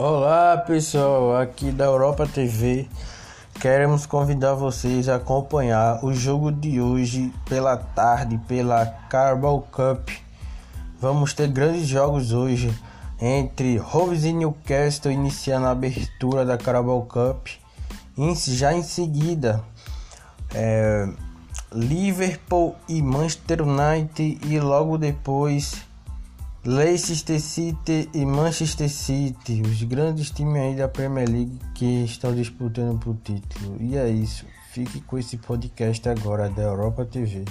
Olá pessoal, aqui da Europa TV. Queremos convidar vocês a acompanhar o jogo de hoje pela tarde pela Carabao Cup. Vamos ter grandes jogos hoje entre Wolves e Newcastle iniciando a abertura da Carabao Cup. Já em seguida, é, Liverpool e Manchester United e logo depois Leicester City e Manchester City, os grandes times aí da Premier League que estão disputando por título. E é isso. Fique com esse podcast agora da Europa TV.